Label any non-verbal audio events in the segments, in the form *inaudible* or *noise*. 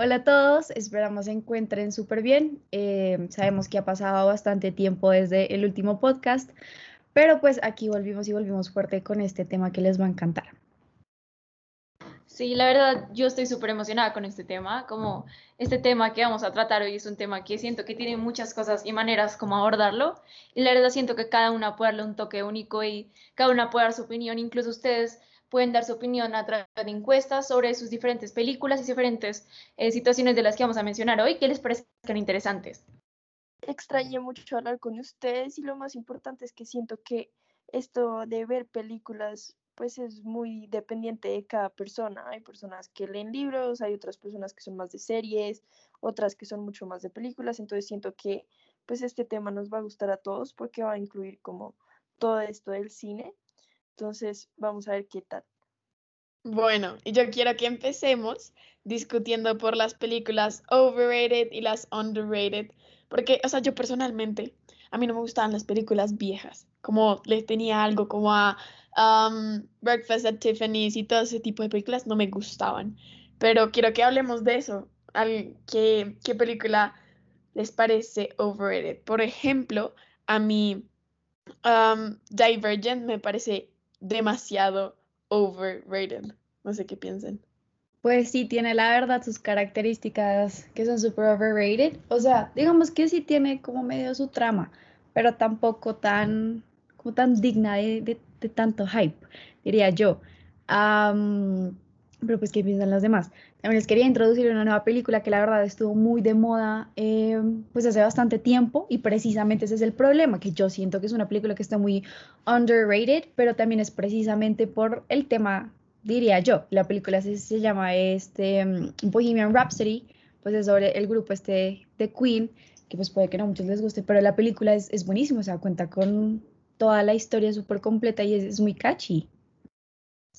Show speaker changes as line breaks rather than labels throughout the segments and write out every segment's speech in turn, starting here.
Hola a todos, esperamos se encuentren súper bien. Eh, sabemos que ha pasado bastante tiempo desde el último podcast, pero pues aquí volvimos y volvimos fuerte con este tema que les va a encantar.
Sí, la verdad, yo estoy súper emocionada con este tema, como este tema que vamos a tratar hoy es un tema que siento que tiene muchas cosas y maneras como abordarlo, y la verdad siento que cada una puede darle un toque único y cada una puede dar su opinión, incluso ustedes pueden dar su opinión a través de encuestas sobre sus diferentes películas y diferentes eh, situaciones de las que vamos a mencionar hoy que les parezcan interesantes.
Extrañé mucho hablar con ustedes y lo más importante es que siento que esto de ver películas pues es muy dependiente de cada persona. Hay personas que leen libros, hay otras personas que son más de series, otras que son mucho más de películas, entonces siento que pues este tema nos va a gustar a todos porque va a incluir como todo esto del cine entonces, vamos a ver qué tal.
Bueno, y yo quiero que empecemos discutiendo por las películas overrated y las underrated, porque, o sea, yo personalmente, a mí no me gustaban las películas viejas, como les tenía algo como a um, Breakfast at Tiffany's y todo ese tipo de películas, no me gustaban. Pero quiero que hablemos de eso, ¿qué, qué película les parece overrated? Por ejemplo, a mí um, Divergent me parece demasiado overrated. No sé qué piensen.
Pues sí, tiene la verdad sus características que son super overrated. O sea, digamos que sí tiene como medio su trama, pero tampoco tan, como tan digna de, tanto hype, diría yo. pero pues, ¿qué piensan los demás? También les quería introducir una nueva película que la verdad estuvo muy de moda eh, pues hace bastante tiempo y precisamente ese es el problema, que yo siento que es una película que está muy underrated, pero también es precisamente por el tema, diría yo. La película se, se llama este, mm, Bohemian Rhapsody, pues es sobre el grupo este de Queen, que pues puede que no a muchos les guste, pero la película es, es buenísima, o sea, cuenta con toda la historia súper completa y es, es muy catchy.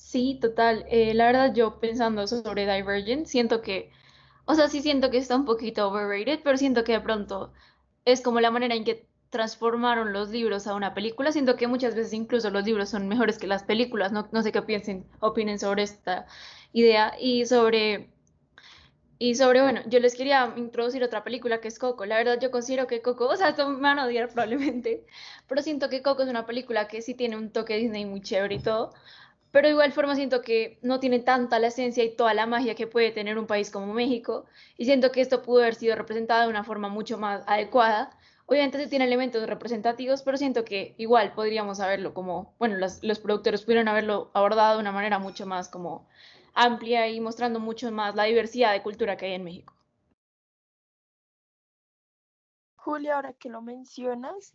Sí, total. Eh, la verdad, yo pensando sobre Divergent, siento que, o sea, sí siento que está un poquito overrated, pero siento que de pronto es como la manera en que transformaron los libros a una película. Siento que muchas veces incluso los libros son mejores que las películas. No, no sé qué piensen, opinen sobre esta idea y sobre y sobre, bueno, yo les quería introducir otra película que es Coco. La verdad, yo considero que Coco, o sea, esto me van a odiar probablemente, pero siento que Coco es una película que sí tiene un toque Disney muy chévere y todo, pero de igual forma siento que no tiene tanta la esencia y toda la magia que puede tener un país como México, y siento que esto pudo haber sido representado de una forma mucho más adecuada. Obviamente se tiene elementos representativos, pero siento que igual podríamos haberlo como, bueno, los, productores pudieron haberlo abordado de una manera mucho más como amplia y mostrando mucho más la diversidad de cultura que hay en México.
Julia, ahora que lo mencionas,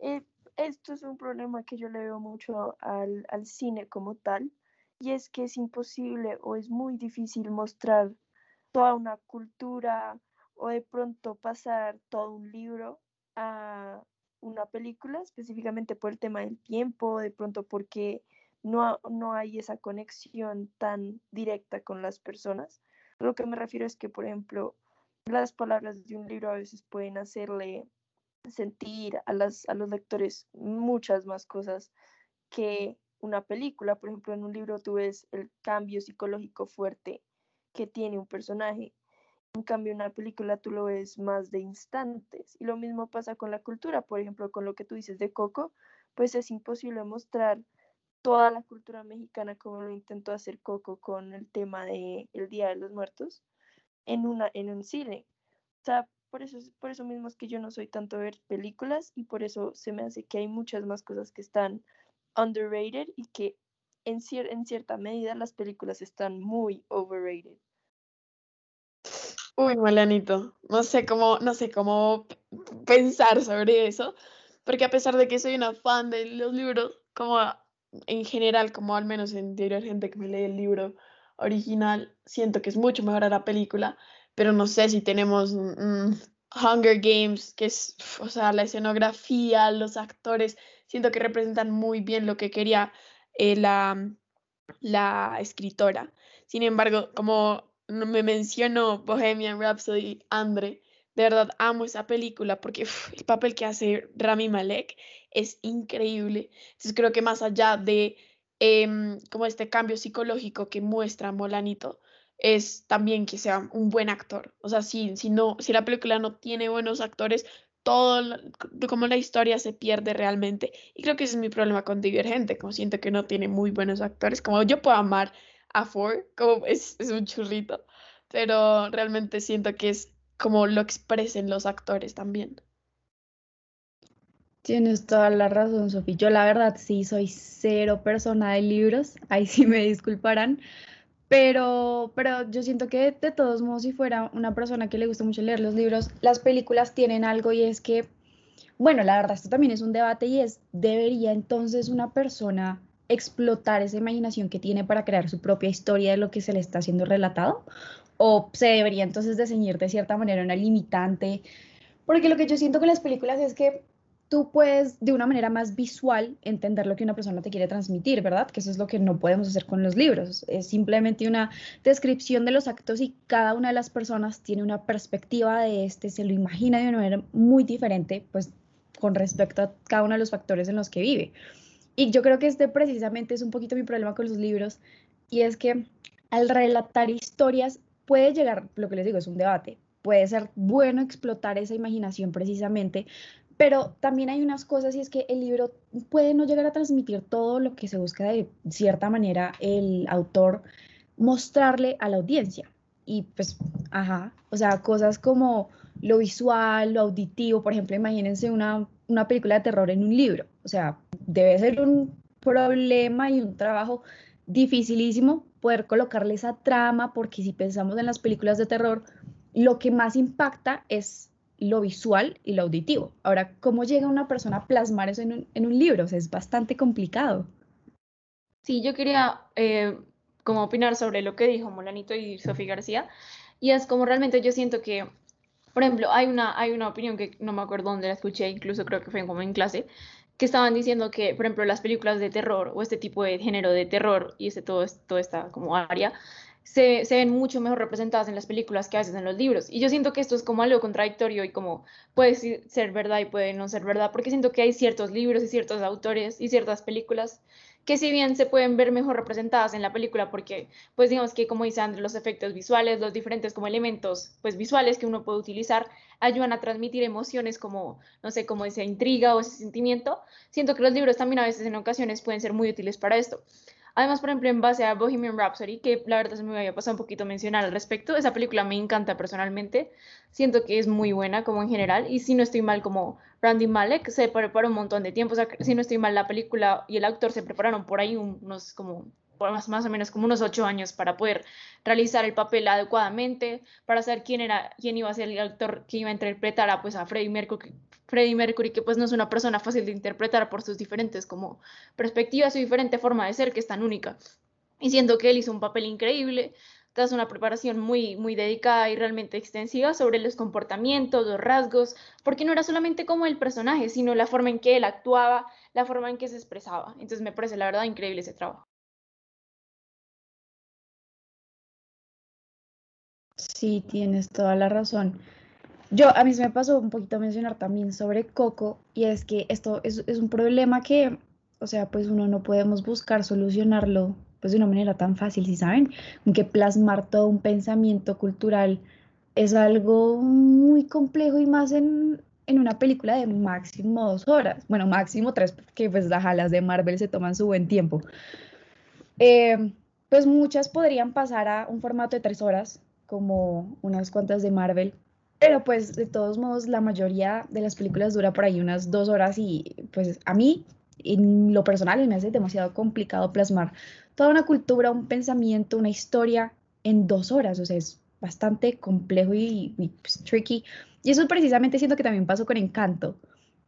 eh, esto es un problema que yo le veo mucho al, cine como tal, y es que es imposible o es muy difícil mostrar toda una cultura o de pronto pasar todo un libro a una película, específicamente por el tema del tiempo, de pronto porque no, no hay esa conexión tan directa con las personas. Lo que me refiero es que, por ejemplo, las palabras de un libro a veces pueden hacerle sentir a, las, a los lectores muchas más cosas que una película. Por ejemplo, en un libro tú ves el cambio psicológico fuerte que tiene un personaje. En cambio, en una película tú lo ves más de instantes. Y lo mismo pasa con la cultura. Por ejemplo, con lo que tú dices de Coco, pues es imposible mostrar toda la cultura mexicana como lo intentó hacer Coco con el tema de el Día de los Muertos en, una, en un cine. O sea, por eso, por eso mismo es que yo no soy tanto ver películas y por eso se me hace que hay muchas más cosas que están underrated y que en, en cierta medida las películas están muy overrated.
Uy, Malanito, no sé cómo, no sé cómo pensar sobre eso, porque a pesar de que soy una fan de los libros, como en general, como al menos en hay gente que me lee el libro original, siento que es mucho mejor a la película, pero no sé si tenemos Hunger Games, que es, o sea, la escenografía, los actores, siento que representan muy bien lo que quería eh, la, la escritora. Sin embargo, como me mencionó Bohemian Rhapsody, Andre, de verdad amo esa película porque el papel que hace Rami Malek es increíble. Entonces creo que más allá de em, como este cambio psicológico que muestra Molanito, es también que sea un buen actor. O sea, si, si, no, si la película no tiene buenos actores, todo como la historia se pierde realmente. Y creo que ese es mi problema con Divergente, como siento que no tiene muy buenos actores. Como yo puedo amar a Ford, como es, es un churrito, pero realmente siento que es como lo expresen los actores también.
Tienes toda la razón, Sofía. Yo la verdad sí soy cero persona de libros, ahí sí me disculparán, pero, pero yo siento que de todos modos, si fuera una persona que le gusta mucho leer los libros, las películas tienen algo y es que, bueno, la verdad, esto también es un debate y es, ¿debería entonces una persona explotar esa imaginación que tiene para crear su propia historia de lo que se le está haciendo relatado? ¿O se debería entonces de ceñir de cierta manera una limitante? Porque lo que yo siento con las películas es que tú puedes de una manera más visual entender lo que una persona te quiere transmitir, ¿verdad? Que eso es lo que no podemos hacer con los libros. Es simplemente una descripción de los actos y cada una de las personas tiene una perspectiva de este, se lo imagina de una manera muy diferente, pues con respecto a cada uno de los factores en los que vive. Y yo creo que este precisamente es un poquito mi problema con los libros y es que al relatar historias puede llegar, lo que les digo, es un debate, puede ser bueno explotar esa imaginación precisamente, pero también hay unas cosas y es que el libro puede no llegar a transmitir todo lo que se busca de cierta manera el autor mostrarle a la audiencia. Y pues, ajá, o sea, cosas como lo visual, lo auditivo, por ejemplo, imagínense una, una película de terror en un libro. O sea, debe ser un problema y un trabajo dificilísimo poder colocarle esa trama, porque si pensamos en las películas de terror, lo que más impacta es lo visual y lo auditivo. Ahora, ¿cómo llega una persona a plasmar eso en un, libro? O sea, es bastante complicado.
Sí, yo quería eh, como opinar sobre lo que dijo Molanito y Sofía García. Y es como realmente yo siento que, por ejemplo, hay una, hay una opinión que no me acuerdo dónde la escuché, incluso creo que fue como en clase, que estaban diciendo que, por ejemplo, las películas de terror o este tipo de género de terror y este, todo, todo esta como área se, ven mucho mejor representadas en las películas que a veces en los libros. Y yo siento que esto es como algo contradictorio y como puede ser verdad y puede no ser verdad, porque siento que hay ciertos libros y ciertos autores y ciertas películas que si bien se pueden ver mejor representadas en la película, porque pues digamos que como dice los efectos visuales, los diferentes como elementos pues visuales que uno puede utilizar, ayudan a transmitir emociones como, no sé, como esa intriga o ese sentimiento. Siento que los libros también a veces en ocasiones pueden ser muy útiles para esto. Además, por ejemplo, en base a Bohemian Rhapsody, que la verdad se me había pasado un poquito mencionar al respecto, esa película me encanta personalmente, siento que es muy buena como en general, y si no estoy mal como Randy Malek se preparó un montón de tiempo, o sea, si no estoy mal la película y el actor se prepararon por ahí unos como más, más o menos como unos ocho años para poder realizar el papel adecuadamente, para saber quién era, quién iba a ser el actor que iba a interpretar a, pues, a Freddie Mercury, Freddie Mercury, que pues no es una persona fácil de interpretar por sus diferentes como perspectivas, su diferente forma de ser, que es tan única. Y siento que él hizo un papel increíble, tras una preparación muy, muy dedicada y realmente extensiva sobre los comportamientos, los rasgos, porque no era solamente como el personaje, sino la forma en que él actuaba, la forma en que se expresaba. Entonces me parece la verdad increíble ese trabajo.
Sí, tienes toda la razón. Yo, a mí se me pasó un poquito mencionar también sobre Coco, y es que esto es, un problema que, o sea, pues uno no podemos buscar solucionarlo pues de una manera tan fácil, si saben, aunque plasmar todo un pensamiento cultural es algo muy complejo y más en, una película de máximo dos horas, bueno, máximo tres, porque pues las de Marvel se toman su buen tiempo. Eh, pues muchas podrían pasar a un formato de tres horas, como unas cuantas de Marvel. Pero pues de todos modos la mayoría de las películas dura por ahí unas dos horas y pues a mí en lo personal me hace demasiado complicado plasmar toda una cultura, un pensamiento, una historia en dos horas. O sea, es bastante complejo y, pues, tricky. Y eso precisamente siento que también pasó con Encanto.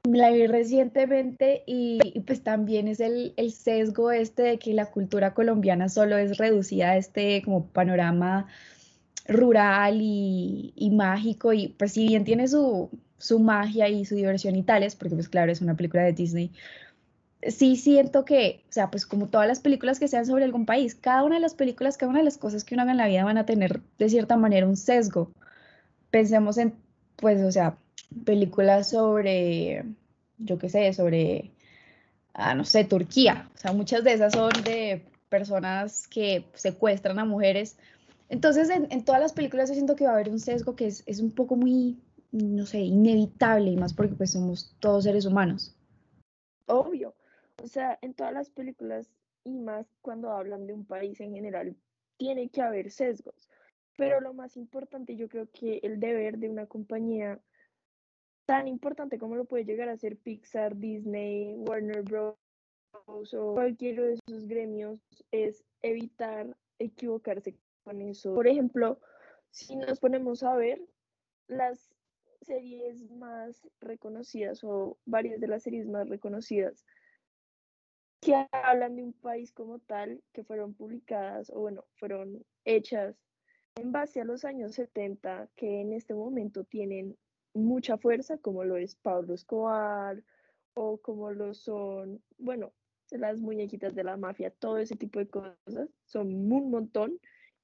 La vi recientemente y, pues también es el, el, sesgo este de que la cultura colombiana solo es reducida a este como panorama rural y, mágico y pues si bien tiene su, magia y su diversión y tales, porque pues claro, es una película de Disney, sí siento que, o sea, pues como todas las películas que sean sobre algún país, cada una de las películas, cada una de las cosas que uno haga en la vida van a tener de cierta manera un sesgo. Pensemos en, pues, o sea, películas sobre, yo qué sé, sobre, ah, no sé, Turquía. O sea, muchas de esas son de personas que secuestran a mujeres Entonces, en, en, todas las películas yo siento que va a haber un sesgo que es, es un poco muy, no sé, inevitable, y más porque pues somos todos seres humanos.
Obvio. O sea, en todas las películas y más cuando hablan de un país en general, tiene que haber sesgos. Pero lo más importante, yo creo que el deber de una compañía tan importante como lo puede llegar a ser Pixar, Disney, Warner Bros. o cualquiera de esos gremios es evitar equivocarse con eso. Por ejemplo, si nos ponemos a ver las series más reconocidas o varias de las series más reconocidas que hablan de un país como tal, que fueron publicadas o bueno, fueron hechas en base a los años 70, que en este momento tienen mucha fuerza, como lo es Pablo Escobar o como lo son, bueno, las muñequitas de la mafia, todo ese tipo de cosas, son un montón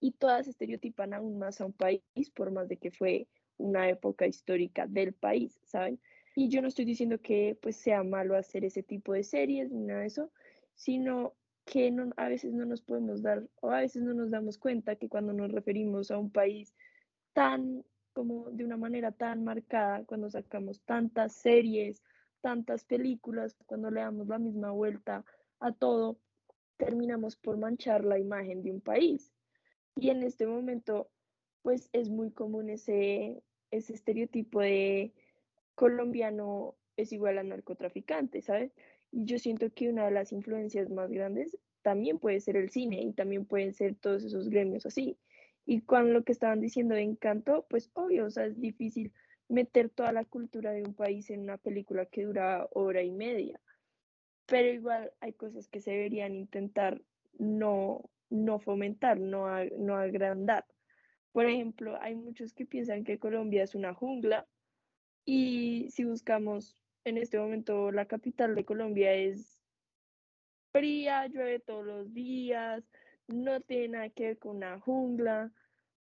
y todas estereotipan aún más a un país, por más de que fue una época histórica del país, ¿saben? Y yo no estoy diciendo que pues sea malo hacer ese tipo de series ni nada de eso, sino que no, a veces no nos podemos dar o a veces no nos damos cuenta que cuando nos referimos a un país tan como de una manera tan marcada, cuando sacamos tantas series, tantas películas, cuando le damos la misma vuelta a todo, terminamos por manchar la imagen de un país. Y en este momento, pues es muy común ese, ese estereotipo de colombiano es igual a narcotraficante, ¿sabes? Y yo siento que una de las influencias más grandes también puede ser el cine y también pueden ser todos esos gremios así. Y con lo que estaban diciendo de Encanto, pues obvio, o sea, es difícil meter toda la cultura de un país en una película que dura hora y media. Pero igual hay cosas que se deberían intentar no, no fomentar, no, no agrandar. Por ejemplo, hay muchos que piensan que Colombia es una jungla y si buscamos en este momento la capital de Colombia es fría, llueve todos los días, no tiene nada que ver con una jungla,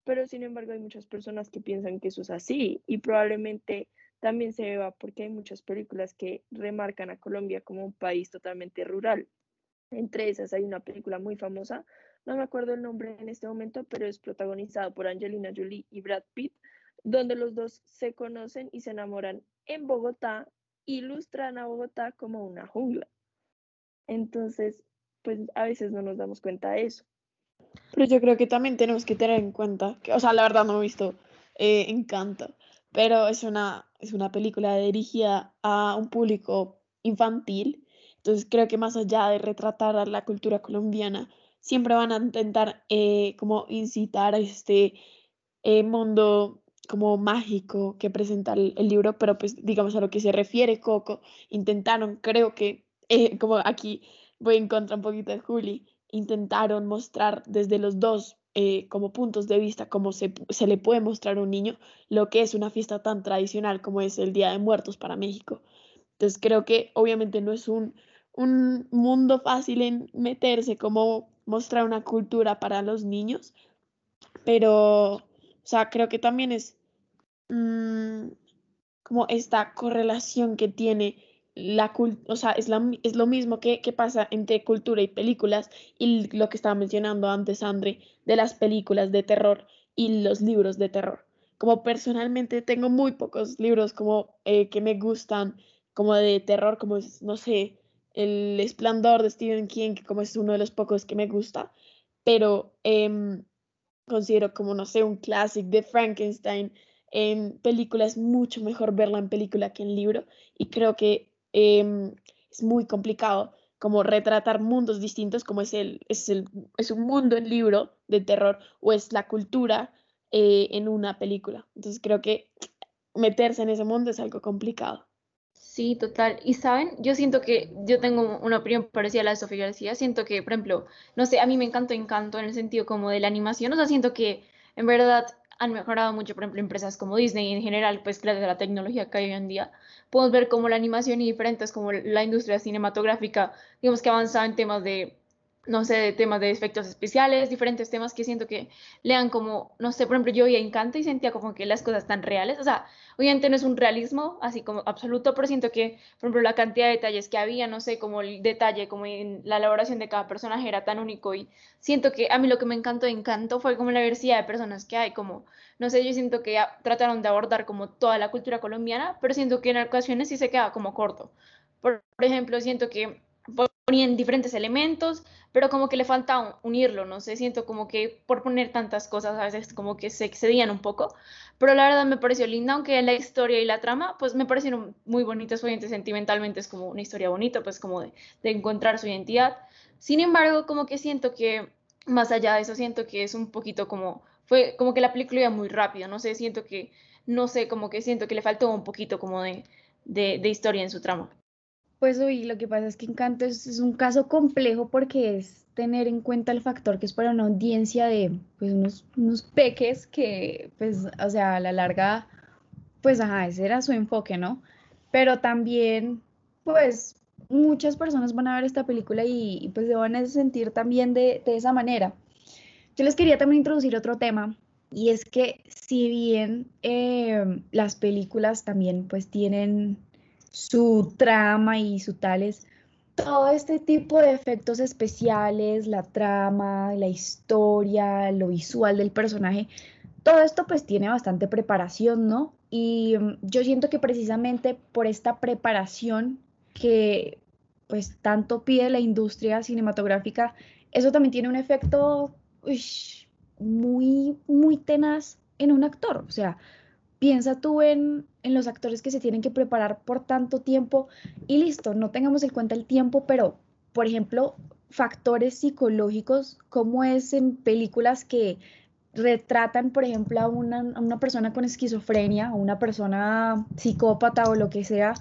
pero sin embargo hay muchas personas que piensan que eso es así y probablemente también se deba porque hay muchas películas que remarcan a Colombia como un país totalmente rural. Entre esas hay una película muy famosa, no me acuerdo el nombre en este momento, pero es protagonizado por Angelina Jolie y Brad Pitt, donde los dos se conocen y se enamoran en Bogotá ilustran a Bogotá como una jungla. Entonces, pues a veces no nos damos cuenta de eso.
Pero yo creo que también tenemos que tener en cuenta, que, o sea, la verdad no he visto eh, Encanto, pero es una, es una película dirigida a un público infantil, entonces creo que más allá de retratar la cultura colombiana, siempre van a intentar eh, como incitar a este eh, mundo como mágico que presenta el, libro, pero pues digamos a lo que se refiere Coco, intentaron, creo que, eh, como aquí voy en contra un poquito de Juli, intentaron mostrar desde los dos eh, como puntos de vista, cómo se, se le puede mostrar a un niño lo que es una fiesta tan tradicional como es el Día de Muertos para México. Entonces creo que obviamente no es un, un mundo fácil en meterse, como mostrar una cultura para los niños, pero o sea, creo que también es mm, como esta correlación que tiene la o sea, es, la, es lo mismo que, que, pasa entre cultura y películas y lo que estaba mencionando antes, Andre, de las películas de terror y los libros de terror. Como personalmente tengo muy pocos libros como eh, que me gustan, como de terror, como no sé, El Esplendor de Stephen King, que como es uno de los pocos que me gusta, pero eh, considero como, no sé, un clásico de Frankenstein. En película es mucho mejor verla en película que en libro y creo que em, es muy complicado como retratar mundos distintos como es, el, es, el, es un mundo en libro de terror o es la cultura eh, en una película. Entonces creo que meterse en ese mundo es algo complicado.
Sí, total. Y saben, yo siento que yo tengo una opinión parecida a la de Sofía García. Siento que, por ejemplo, no sé, a mí me encantó Encanto en el sentido como de la animación. O sea, siento que en verdad han mejorado mucho, por ejemplo, empresas como Disney y en general, pues gracias de la tecnología que hay hoy en día. Podemos ver como la animación y diferentes como la industria cinematográfica, digamos que avanza en temas de no sé, de temas de efectos especiales, diferentes temas que siento que lean como, no sé, por ejemplo, yo veía Encanto y sentía como que las cosas están reales, o sea, obviamente no es un realismo así como absoluto, pero siento que, por ejemplo, la cantidad de detalles que había, no sé, como el detalle, como en la elaboración de cada personaje era tan único y siento que a mí lo que me encantó de Encanto fue como la diversidad de personas que hay, como, no sé, yo siento que trataron de abordar como toda la cultura colombiana, pero siento que en ocasiones sí se queda como corto. Por ejemplo, siento que ponían diferentes elementos, pero como que le falta unirlo, no sé, siento como que por poner tantas cosas a veces como que se excedían un poco, pero la verdad me pareció linda, aunque la historia y la trama pues me parecieron muy bonitas, obviamente sentimentalmente es como una historia bonita, pues como de, encontrar su identidad. Sin embargo, como que siento que más allá de eso, siento que es un poquito como, fue como que la película iba muy rápido, no sé, siento que, no sé, como que siento que le faltó un poquito como de, de historia en su trama.
Pues lo que pasa es que Encanto es, un caso complejo porque es tener en cuenta el factor que es para una audiencia de pues, unos, unos peques que, pues, o sea, a la larga, pues, ajá, ese era su enfoque, ¿no? Pero también, pues, muchas personas van a ver esta película y, y pues se van a sentir también de, de esa manera. Yo les quería también introducir otro tema y es que si bien eh, las películas también pues tienen su trama y su tales, todo este tipo de efectos especiales, la trama, la historia, lo visual del personaje, todo esto pues tiene bastante preparación, ¿no? Y mm, yo siento que precisamente por esta preparación que pues tanto pide la industria cinematográfica, eso también tiene un efecto uy, muy, muy tenaz en un actor. O sea, piensa tú en, en, los actores que se tienen que preparar por tanto tiempo y listo, no tengamos en cuenta el tiempo, pero, por ejemplo, factores psicológicos, como es en películas que retratan, por ejemplo, a una, a una persona con esquizofrenia o una persona psicópata o lo que sea,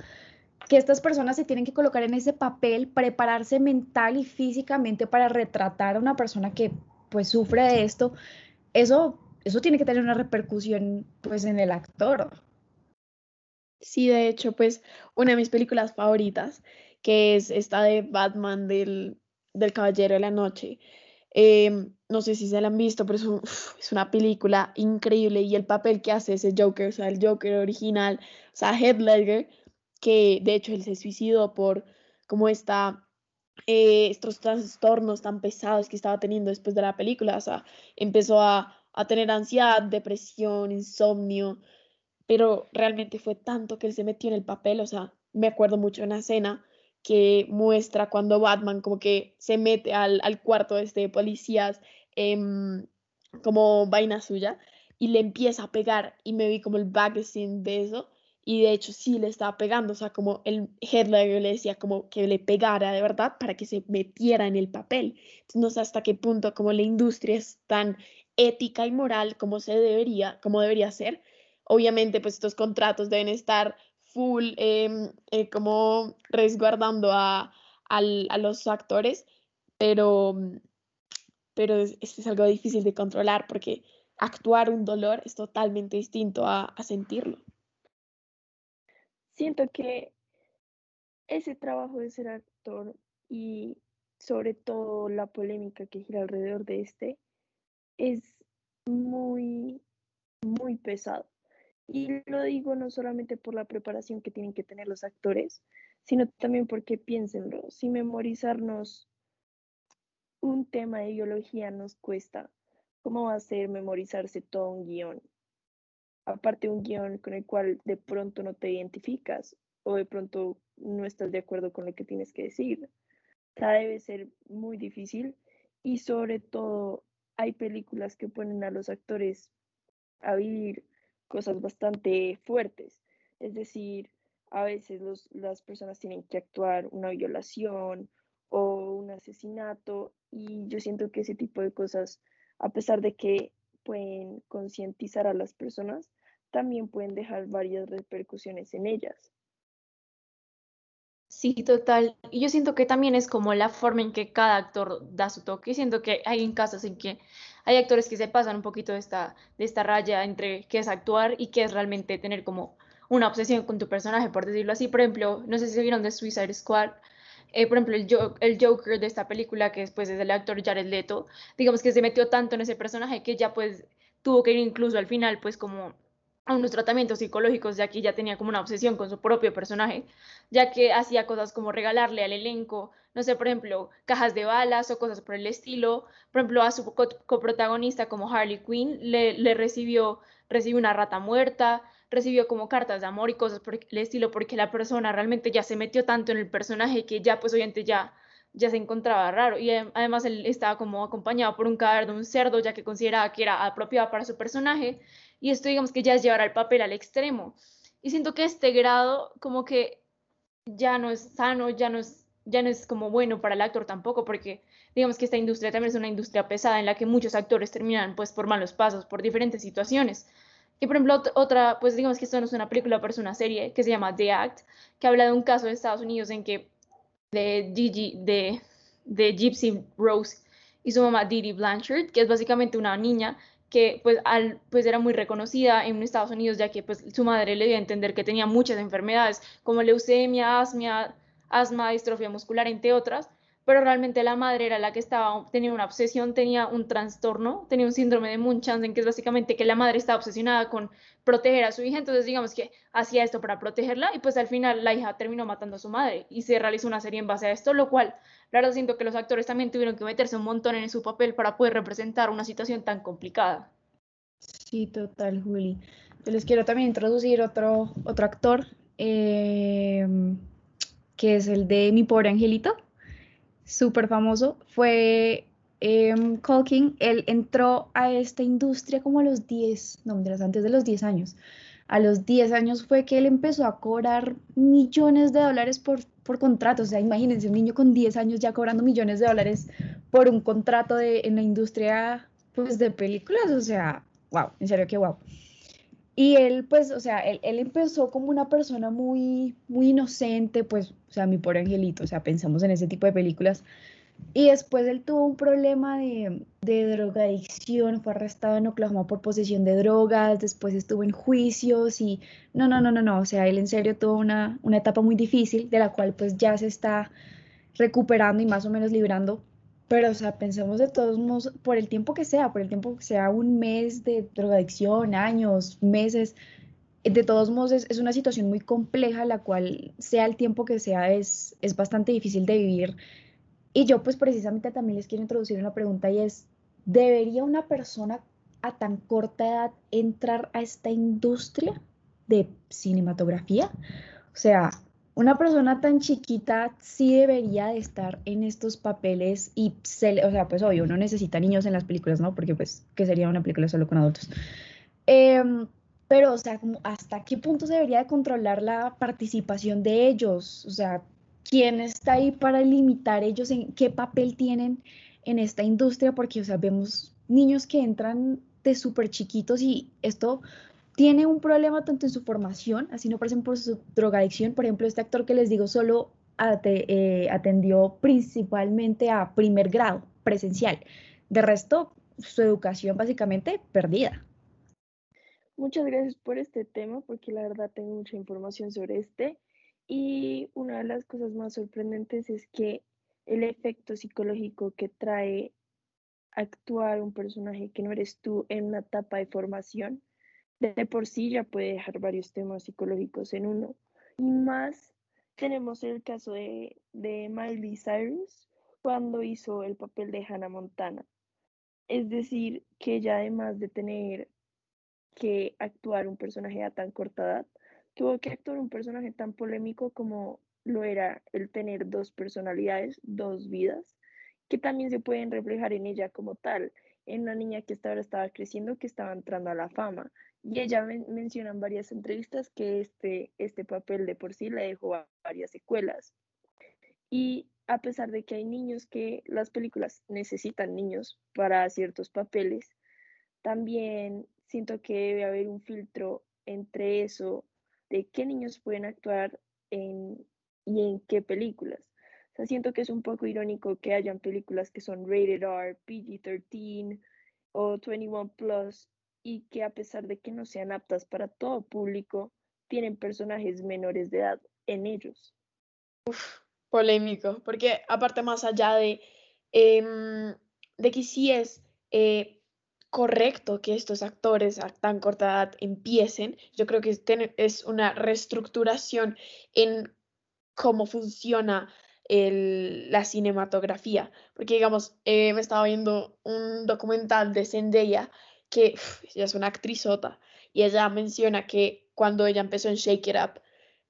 que estas personas se tienen que colocar en ese papel, prepararse mental y físicamente para retratar a una persona que pues sufre de esto, eso eso tiene que tener una repercusión pues en el actor.
Sí, de hecho, pues una de mis películas favoritas, que es esta de Batman del, del Caballero de la Noche. Eh, no sé si se la han visto, pero es, un, es, una película increíble y el papel que hace ese Joker, o sea, el Joker original, o sea, que de hecho él se suicidó por como esta, eh, estos trastornos tan pesados que estaba teniendo después de la película, o sea, empezó a a tener ansiedad, depresión, insomnio, pero realmente fue tanto que él se metió en el papel, o sea, me acuerdo mucho de una escena que muestra cuando Batman como que se mete al, al cuarto este de policías eh, como vaina suya y le empieza a pegar y me vi como el back scene de eso y de hecho sí le estaba pegando, o sea, como el headliner le decía como que le pegara de verdad para que se metiera en el papel. No sé hasta qué punto como la industria es tan ética y moral como se debería, como debería ser. Obviamente, pues estos contratos deben estar full eh, eh, como resguardando a, a, los actores, pero, pero es, es, algo difícil de controlar porque actuar un dolor es totalmente distinto a, a sentirlo.
Siento que ese trabajo de ser actor y sobre todo la polémica que gira alrededor de este es muy, muy pesado. Y lo digo no solamente por la preparación que tienen que tener los actores, sino también porque piénsenlo, si memorizarnos un tema de biología nos cuesta, ¿cómo va a ser memorizarse todo un guion? Aparte un guion con el cual de pronto no te identificas o de pronto no estás de acuerdo con lo que tienes que decir. O debe ser muy difícil y sobre todo hay películas que ponen a los actores a vivir cosas bastante fuertes. Es decir, a veces las personas tienen que actuar una violación o un asesinato y yo siento que ese tipo de cosas, a pesar de que pueden concientizar a las personas, también pueden dejar varias repercusiones en ellas.
Sí, total. Y yo siento que también es como la forma en que cada actor da su toque. Siento que hay en casos en que hay actores que se pasan un poquito de esta, de esta raya entre qué es actuar y qué es realmente tener como una obsesión con tu personaje, por decirlo así. Por ejemplo, no sé si vieron de Suicide Squad, eh, por ejemplo, el, el, Joker de esta película, que después es el actor Jared Leto, digamos que se metió tanto en ese personaje que ya pues tuvo que ir incluso al final pues como a unos tratamientos psicológicos, ya que ya tenía como una obsesión con su propio personaje, ya que hacía cosas como regalarle al elenco, no sé, por ejemplo, cajas de balas o cosas por el estilo. Por ejemplo, a su coprotagonista como Harley Quinn le, recibió, recibió una rata muerta, recibió como cartas de amor y cosas por el estilo, porque la persona realmente ya se metió tanto en el personaje que ya, pues obviamente ya, ya se encontraba raro. Y además él estaba como acompañado por un cadáver de un cerdo, ya que consideraba que era apropiado para su personaje. Y esto digamos que ya es llevar el papel al extremo. Y siento que este grado como que ya no es sano, ya no es, ya no es como bueno para el actor tampoco, porque digamos que esta industria también es una industria pesada en la que muchos actores terminan pues por malos pasos, por diferentes situaciones. Y por ejemplo, otra, pues digamos que esto no es una película, pero es una serie que se llama The Act, que habla de un caso de Estados Unidos en que de Gigi, de, de Gypsy Rose y su mamá Didi Blanchard, que es básicamente una niña que pues, al, pues era muy reconocida en Estados Unidos, ya que pues, su madre le dio a entender que tenía muchas enfermedades como leucemia, asma, asma, distrofia muscular, entre otras, pero realmente la madre era la que estaba, tenía una obsesión, tenía un trastorno, tenía un síndrome de Munchausen, que es básicamente que la madre estaba obsesionada con proteger a su hija, entonces digamos que hacía esto para protegerla y pues al final la hija terminó matando a su madre y se realizó una serie en base a esto, lo cual, la verdad siento que los actores también tuvieron que meterse un montón en su papel para poder representar una situación tan complicada.
Sí, total, Juli. Yo les quiero también introducir otro, otro actor, eh, que es el de Mi Pobre Angelito súper famoso, fue eh, Culkin. Él entró a esta industria como a los 10, no, antes de los 10 años. A los 10 años fue que él empezó a cobrar millones de dólares por, por contratos. O sea, imagínense, un niño con 10 años ya cobrando millones de dólares por un contrato de, en la industria pues, de películas. O sea, wow, en serio que wow. Y él, pues, o sea, él, él, empezó como una persona muy, muy inocente, pues, o sea, mi pobre angelito, o sea, pensamos en ese tipo de películas. Y después él tuvo un problema de, de drogadicción, fue arrestado en Oklahoma por posesión de drogas, después estuvo en juicios y no, no, no, no, no, o sea, él en serio tuvo una, una etapa muy difícil de la cual pues ya se está recuperando y más o menos librando pero, o sea, pensemos de todos modos, por el tiempo que sea, por el tiempo que sea un mes de drogadicción, años, meses, de todos modos es, una situación muy compleja, la cual, sea el tiempo que sea, es, es bastante difícil de vivir. Y yo, pues, precisamente también les quiero introducir una pregunta y es, ¿debería una persona a tan corta edad entrar a esta industria de cinematografía? O sea, una persona tan chiquita sí debería de estar en estos papeles y, se, o sea, pues obvio, uno necesita niños en las películas, ¿no? Porque pues, que sería una película solo con adultos. Em, pero, o sea, hasta qué punto se debería de controlar la participación de ellos, o sea, quién está ahí para limitar ellos en qué papel tienen en esta industria, porque, o sea, vemos niños que entran de súper chiquitos y esto tiene un problema tanto en su formación, así no parecen por su drogadicción. Por ejemplo, este actor que les digo solo eh, atendió principalmente a primer grado, presencial. De resto, su educación básicamente perdida.
Muchas gracias por este tema, porque la verdad tengo mucha información sobre este. Y una de las cosas más sorprendentes es que el efecto psicológico que trae actuar un personaje que no eres tú en una etapa de formación de por sí ya puede dejar varios temas psicológicos en uno. Y más tenemos el caso de, de Miley Cyrus cuando hizo el papel de Hannah Montana. Es decir, que ella además de tener que actuar un personaje a tan corta edad, tuvo que actuar un personaje tan polémico como lo era el tener dos personalidades, dos vidas, que también se pueden reflejar en ella como tal, en una niña que hasta ahora estaba creciendo, que estaba entrando a la fama, y ella menciona en varias entrevistas que este, este papel de por sí le dejó varias secuelas. Y a pesar de que hay niños que las películas necesitan niños para ciertos papeles, también siento que debe haber un filtro entre eso de qué niños pueden actuar en, y en qué películas. Siento que es un poco irónico que hayan películas que son rated R, PG-13 o 21 Plus y que a pesar de que no sean aptas para todo público, tienen personajes menores de edad en ellos.
Uf, polémico, porque aparte más allá de, em, de que sí es eh, correcto que estos actores a tan corta edad empiecen, yo creo que es, una reestructuración en cómo funciona la cinematografía, porque digamos, eh, me estaba viendo un documental de Zendaya, que ella es una actrizota, y ella menciona que cuando ella empezó en Shake It Up,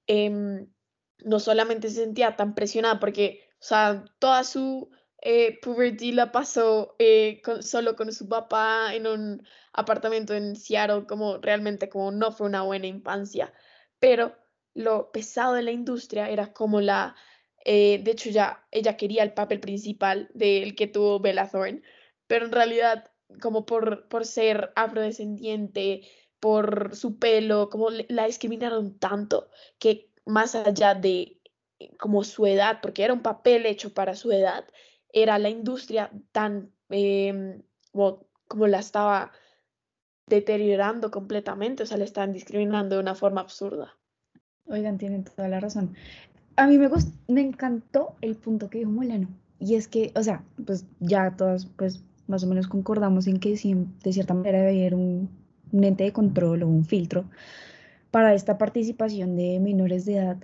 em, no solamente se sentía tan presionada porque, o sea, toda su eh, puberty la pasó eh, solo con su papá en un apartamento en Seattle, como realmente como no fue una buena infancia, pero lo pesado de la industria era como la, eh, de hecho ya ella quería el papel principal del que tuvo Bella Thorne, pero en realidad como por, por ser afrodescendiente, por su pelo, como la discriminaron tanto que más allá de eh, como su edad, porque era un papel hecho para su edad, era la industria tan em, como, la estaba deteriorando completamente, o sea, le estaban discriminando de una forma absurda.
Oigan, tienen toda la razón. A mí me me encantó el punto que dijo Molano, y es que, o sea, pues ya todas, pues más o menos concordamos en que de cierta manera debe haber un, un ente de control o un filtro para esta participación de menores de edad.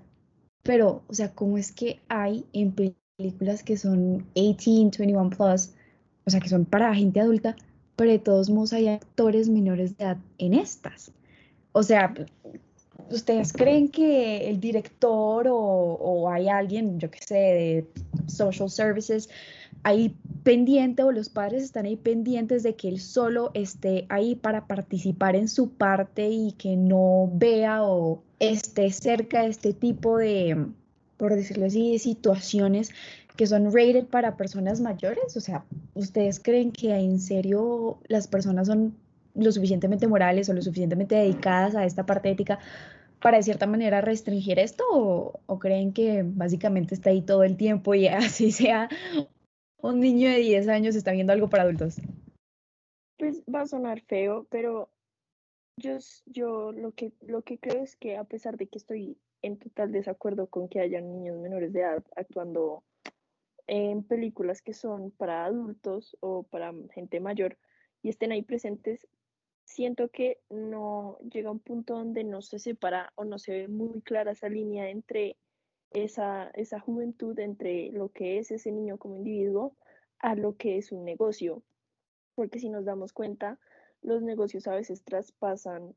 Pero, o sea, ¿cómo es que hay en películas que son 18, 21 plus, o sea, que son para gente adulta, pero de todos modos hay actores menores de edad en estas? O sea, ¿ustedes creen que el director o, o hay alguien, yo qué sé, de social services, ahí pendiente o los padres están ahí pendientes de que él solo esté ahí para participar en su parte y que no vea o esté cerca de este tipo de, por decirlo así, de situaciones que son rated para personas mayores? O sea, ¿ustedes creen que en serio las personas son lo suficientemente morales o lo suficientemente dedicadas a esta parte ética para de cierta manera restringir esto o, o, creen que básicamente está ahí todo el tiempo y *laughs* así sea un niño de 10 años está viendo algo para adultos?
Pues va a sonar feo, pero yo, yo lo, que, lo que creo es que a pesar de que estoy en total desacuerdo con que hayan niños menores de edad actuando en películas que son para adultos o para gente mayor y estén ahí presentes, siento que no llega un punto donde no se separa o no se ve muy clara esa línea entre esa, esa juventud entre lo que es ese niño como individuo a lo que es un negocio. Porque si nos damos cuenta, los negocios a veces traspasan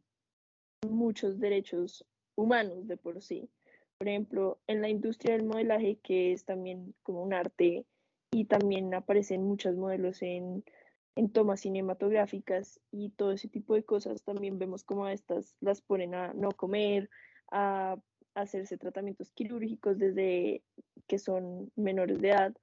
muchos derechos humanos de por sí. Por ejemplo, en la industria del modelaje, que es también como un arte, y también aparecen muchos modelos en, en tomas cinematográficas y todo ese tipo de cosas, también vemos como estas las ponen a no comer, a hacerse tratamientos quirúrgicos desde que son menores de edad.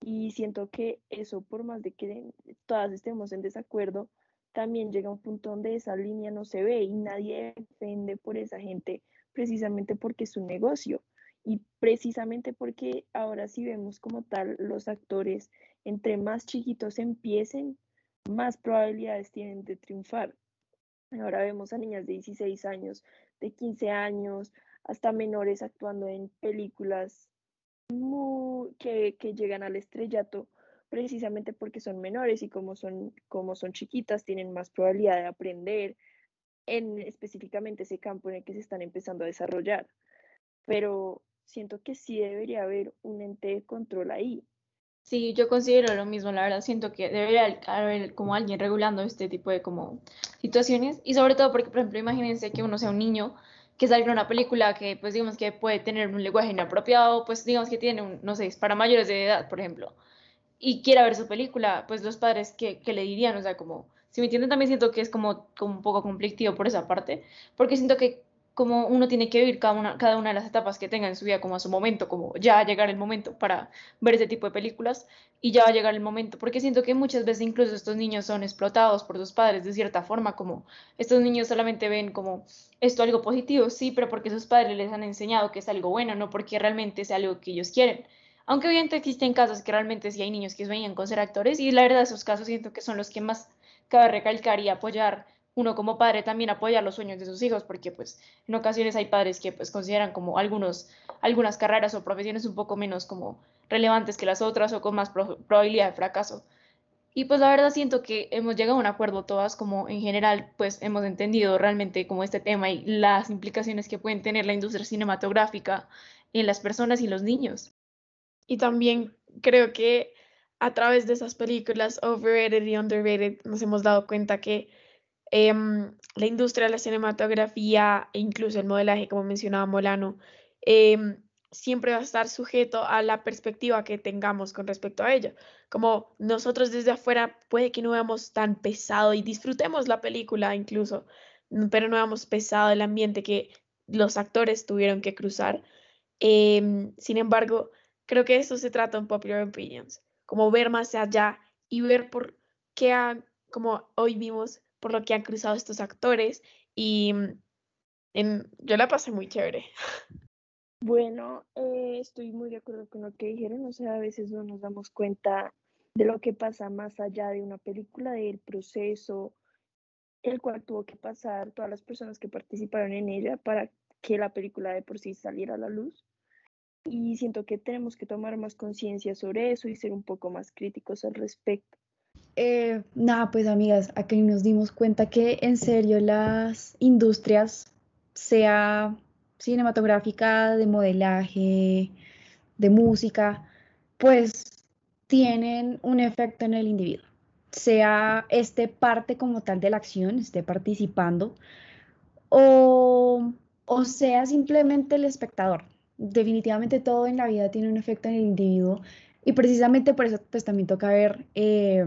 Y siento que eso, por más de que todas estemos en desacuerdo, también llega un punto donde esa línea no se ve y nadie defende por esa gente precisamente porque es un negocio y precisamente porque ahora sí vemos como tal los actores, entre más chiquitos empiecen, más probabilidades tienen de triunfar. Ahora vemos a niñas de 16 años, de 15 años, hasta menores actuando en películas que, llegan al estrellato precisamente porque son menores y como son, como son chiquitas tienen más probabilidad de aprender en específicamente ese campo en el que se están empezando a desarrollar. Pero siento que sí debería haber un ente de control ahí.
Sí, yo considero lo mismo, la verdad, siento que debería haber como alguien regulando este tipo de como situaciones y sobre todo porque, por ejemplo, imagínense que uno sea un niño que salga una película que, pues digamos que puede tener un lenguaje inapropiado, pues digamos que tiene un, no sé, para mayores de edad, por ejemplo, y quiera ver su película, pues los padres, ¿qué, qué le dirían? O sea, como, si me entienden, también siento que es como, como un poco conflictivo por esa parte, porque siento que como uno tiene que vivir cada una, de las etapas que tenga en su vida como a su momento, como ya va a llegar el momento para ver ese tipo de películas y ya va a llegar el momento, porque siento que muchas veces incluso estos niños son explotados por sus padres de cierta forma, como estos niños solamente ven como esto algo positivo, sí, pero porque sus padres les han enseñado que es algo bueno, no porque realmente es algo que ellos quieren. Aunque obviamente existen casos que realmente sí hay niños que sueñan con ser actores y la verdad esos casos siento que son los que más cabe recalcar y apoyar uno como padre también apoyar los sueños de sus hijos, porque pues en ocasiones hay padres que pues consideran como algunos, algunas carreras o profesiones un poco menos como relevantes que las otras o con más probabilidad de fracaso. Y pues la verdad siento que hemos llegado a un acuerdo todas, como en general pues hemos entendido realmente como este tema y las implicaciones que pueden tener la industria cinematográfica en las personas y los niños.
Y también creo que a través de esas películas overrated y underrated nos hemos dado cuenta que em, la industria de la cinematografía e incluso el modelaje, como mencionaba Molano, em, siempre va a estar sujeto a la perspectiva que tengamos con respecto a ello. Como nosotros desde afuera puede que no veamos tan pesado y disfrutemos la película incluso, pero no veamos pesado el ambiente que los actores tuvieron que cruzar. Em, sin embargo, creo que eso se trata en Popular Opinions, como ver más allá y ver por qué, han, como hoy vimos, por lo que han cruzado estos actores y en, yo la pasé muy chévere. *laughs*
Bueno, eh, estoy muy de acuerdo con lo que dijeron, o sea, a veces no nos damos cuenta de lo que pasa más allá de una película, del proceso, el cual tuvo que pasar todas las personas que participaron en ella para que la película de por sí saliera a la luz. Y siento que tenemos que tomar más conciencia sobre eso y ser un poco más críticos al respecto.
Eh, nada, pues amigas, aquí nos dimos cuenta que en serio las industrias, sea cinematográfica, de modelaje, de música, pues tienen un efecto en el individuo. Sea este parte como tal de la acción, esté participando, o, o sea simplemente el espectador. Definitivamente todo en la vida tiene un efecto en el individuo y precisamente por eso pues también toca ver eh,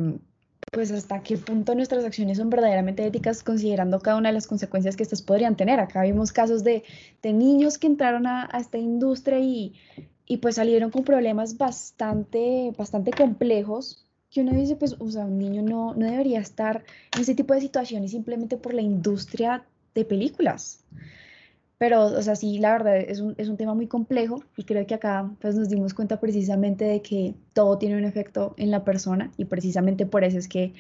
pues hasta qué punto nuestras acciones son verdaderamente éticas considerando cada una de las consecuencias que estas podrían tener. Acá vimos casos de, de niños que entraron a, esta industria y, y, pues salieron con problemas bastante, bastante complejos que uno dice, pues, o sea, un niño no, no debería estar en ese tipo de situaciones simplemente por la industria de películas. Pero, o sea, sí, la verdad es un, es un tema muy complejo y creo que acá pues nos dimos cuenta precisamente de que todo tiene un efecto en la persona y precisamente por eso es que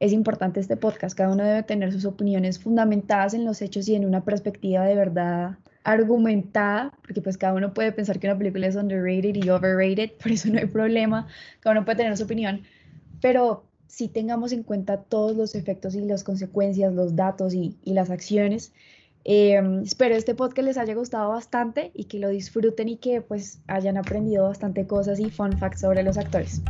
es importante este podcast. Cada uno debe tener sus opiniones fundamentadas en los hechos y en una perspectiva de verdad argumentada, porque pues cada uno puede pensar que una película es underrated y overrated, por eso no hay problema, cada uno puede tener su opinión, pero si tengamos en cuenta todos los efectos y las consecuencias, los datos y, y las acciones Em, espero este podcast les haya gustado bastante y que lo disfruten y que pues hayan aprendido bastante cosas y fun facts sobre los actores.